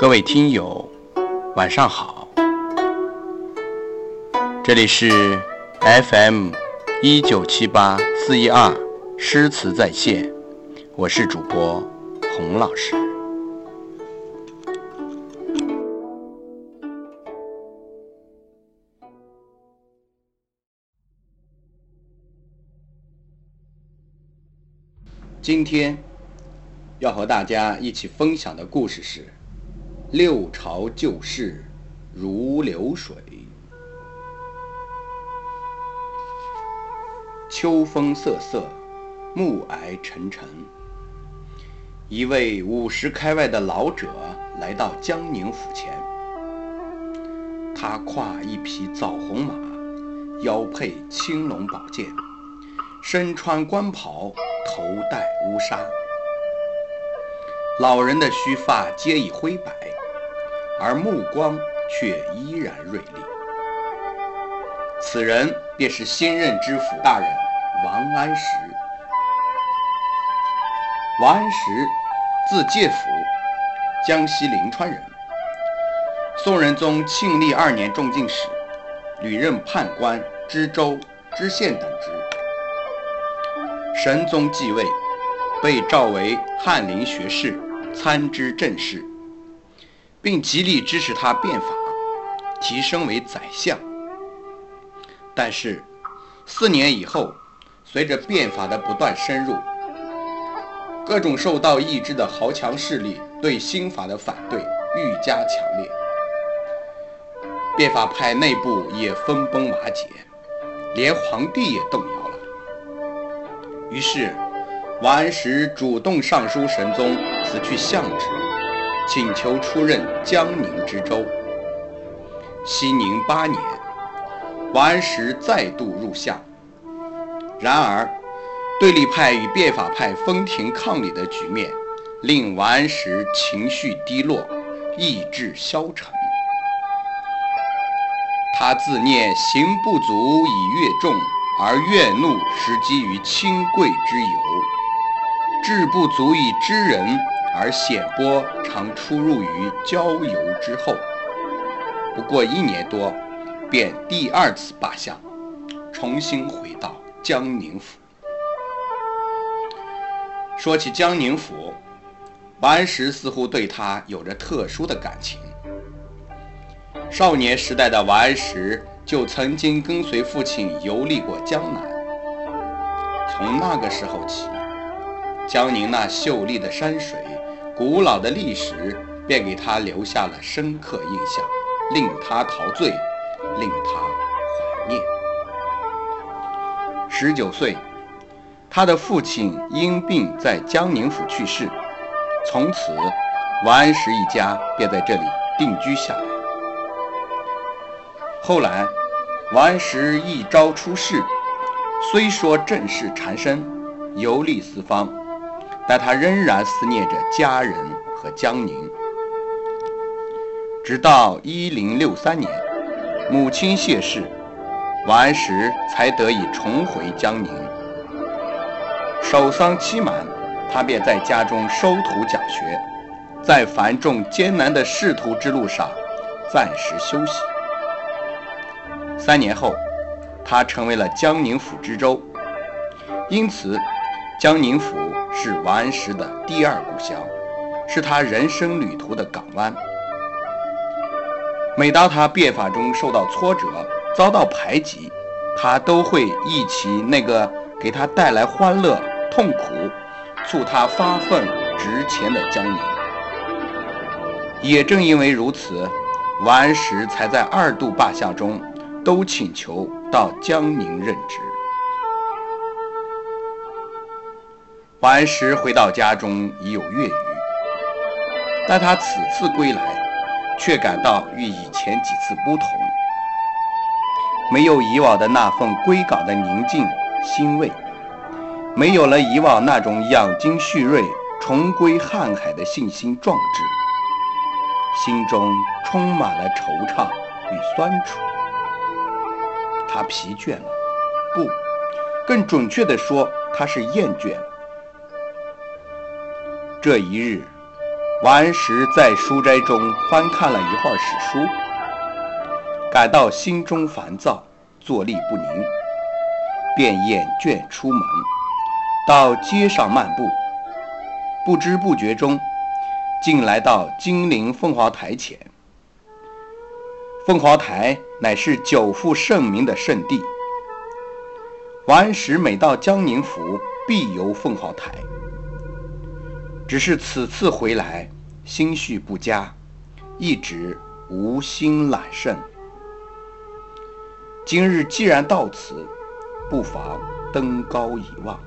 各位听友，晚上好，这里是 FM 一九七八四一二诗词在线，我是主播洪老师。今天要和大家一起分享的故事是《六朝旧事如流水》。秋风瑟瑟，暮霭沉沉。一位五十开外的老者来到江宁府前，他跨一匹枣红马，腰佩青龙宝剑，身穿官袍。头戴乌纱，老人的须发皆已灰白，而目光却依然锐利。此人便是新任知府大人王安石。王安石，字介甫，江西临川人。宋仁宗庆历二年中进士，屡任判官、知州、知县等职。神宗继位，被召为翰林学士、参知政事，并极力支持他变法，提升为宰相。但是，四年以后，随着变法的不断深入，各种受到抑制的豪强势力对新法的反对愈加强烈，变法派内部也分崩瓦解，连皇帝也动摇了。于是，王安石主动上书神宗，辞去相职，请求出任江宁知州。熙宁八年，王安石再度入相。然而，对立派与变法派分庭抗礼的局面，令王安石情绪低落，意志消沉。他自念行不足以越众。而怨怒实基于亲贵之由，志不足以知人，而显波常出入于郊游之后。不过一年多，便第二次罢相，重新回到江宁府。说起江宁府，王安石似乎对他有着特殊的感情。少年时代的王安石。就曾经跟随父亲游历过江南。从那个时候起，江宁那秀丽的山水、古老的历史，便给他留下了深刻印象，令他陶醉，令他怀念。十九岁，他的父亲因病在江宁府去世，从此，王安石一家便在这里定居下来。后来。王安石一朝出仕，虽说政事缠身，游历四方，但他仍然思念着家人和江宁。直到一零六三年，母亲谢世，王安石才得以重回江宁。守丧期满，他便在家中收徒讲学，在繁重艰难的仕途之路上暂时休息。三年后，他成为了江宁府知州，因此，江宁府是王安石的第二故乡，是他人生旅途的港湾。每当他变法中受到挫折、遭到排挤，他都会忆起那个给他带来欢乐、痛苦、促他发奋值钱的江宁。也正因为如此，王安石才在二度罢相中。都请求到江宁任职。王安石回到家中已有月余，但他此次归来，却感到与以前几次不同，没有以往的那份归港的宁静欣慰，没有了以往那种养精蓄锐、重归瀚海的信心壮志，心中充满了惆怅与酸楚。他疲倦了，不，更准确地说，他是厌倦了。这一日，王安石在书斋中翻看了一会儿史书，感到心中烦躁，坐立不宁，便掩卷出门，到街上漫步。不知不觉中，竟来到金陵凤凰台前。凤凰台乃是久负盛名的圣地。王安石每到江宁府，必游凤凰台。只是此次回来，心绪不佳，一直无心揽胜。今日既然到此，不妨登高一望。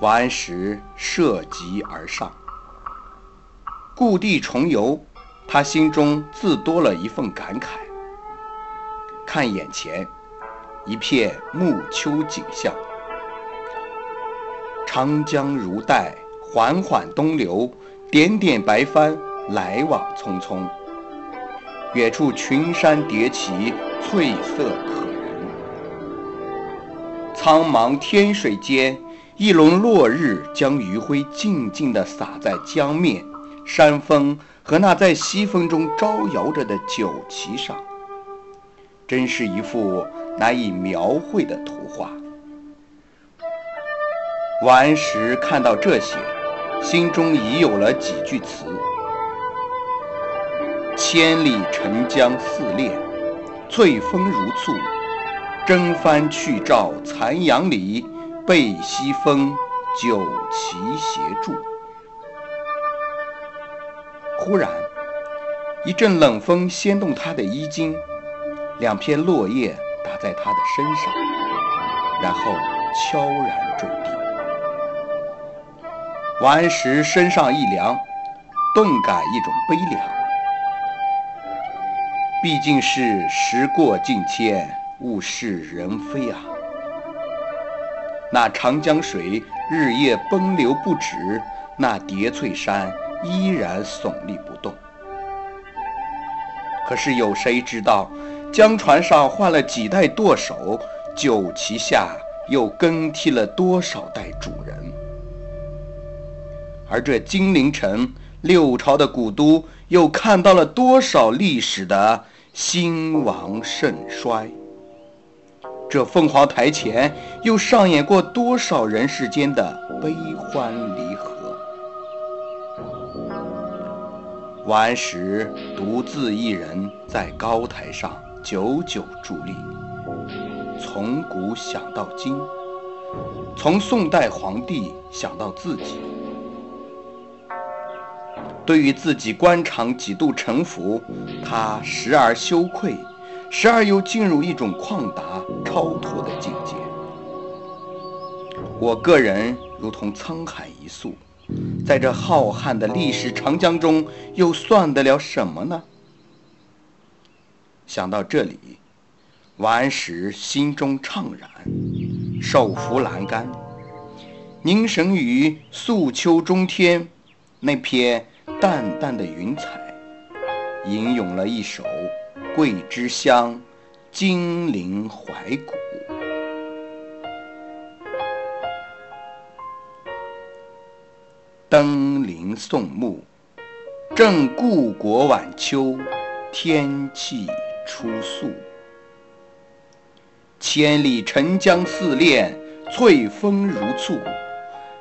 王安石涉级而上，故地重游，他心中自多了一份感慨。看眼前。一片暮秋景象，长江如带，缓缓东流，点点白帆来往匆匆。远处群山叠起，翠色可人。苍茫天水间，一轮落日将余晖静静地洒在江面、山峰和那在西风中招摇着的酒旗上，真是一幅。难以描绘的图画。王安石看到这些，心中已有了几句词：“千里澄江似练，翠峰如簇。征帆去照残阳里，背西风，酒旗斜矗。”忽然，一阵冷风掀动他的衣襟，两片落叶。打在他的身上，然后悄然坠地。王安石身上一凉，顿感一种悲凉。毕竟是时过境迁，物是人非啊！那长江水日夜奔流不止，那叠翠山依然耸立不动。可是有谁知道？江船上换了几代舵手，酒旗下又更替了多少代主人？而这金陵城，六朝的古都，又看到了多少历史的兴亡盛衰？这凤凰台前，又上演过多少人世间的悲欢离合？王安石独自一人在高台上。久久伫立，从古想到今，从宋代皇帝想到自己，对于自己官场几度沉浮，他时而羞愧，时而又进入一种旷达超脱的境界。我个人如同沧海一粟，在这浩瀚的历史长江中，又算得了什么呢？想到这里，王安石心中怅然，手扶栏杆，凝神于素秋中天那片淡淡的云彩，吟咏了一首《桂枝香·金陵怀古》：登临宋墓，正故国晚秋，天气。初肃，千里澄江似练，翠峰如簇。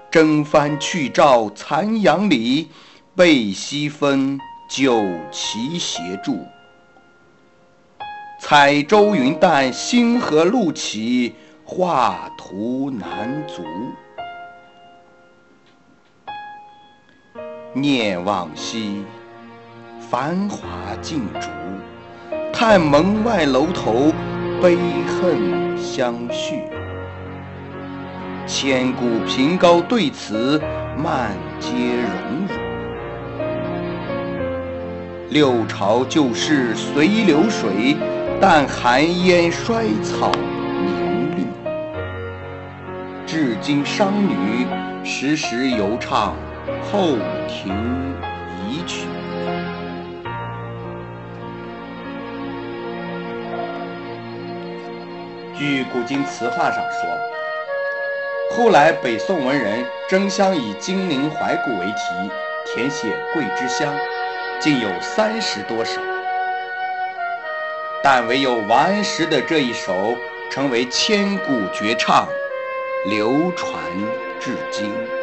征帆去照残阳里，背西风，酒旗斜矗。彩舟云淡，星河路起，画图难足。念往昔，繁华尽逐。看门外楼头，悲恨相续。千古凭高对此，漫皆荣辱。六朝旧事随流水，但寒烟衰草年绿。至今商女时时犹唱后庭遗曲。据古今词话上说，后来北宋文人争相以金陵怀古为题填写《桂枝香》，竟有三十多首，但唯有王安石的这一首成为千古绝唱，流传至今。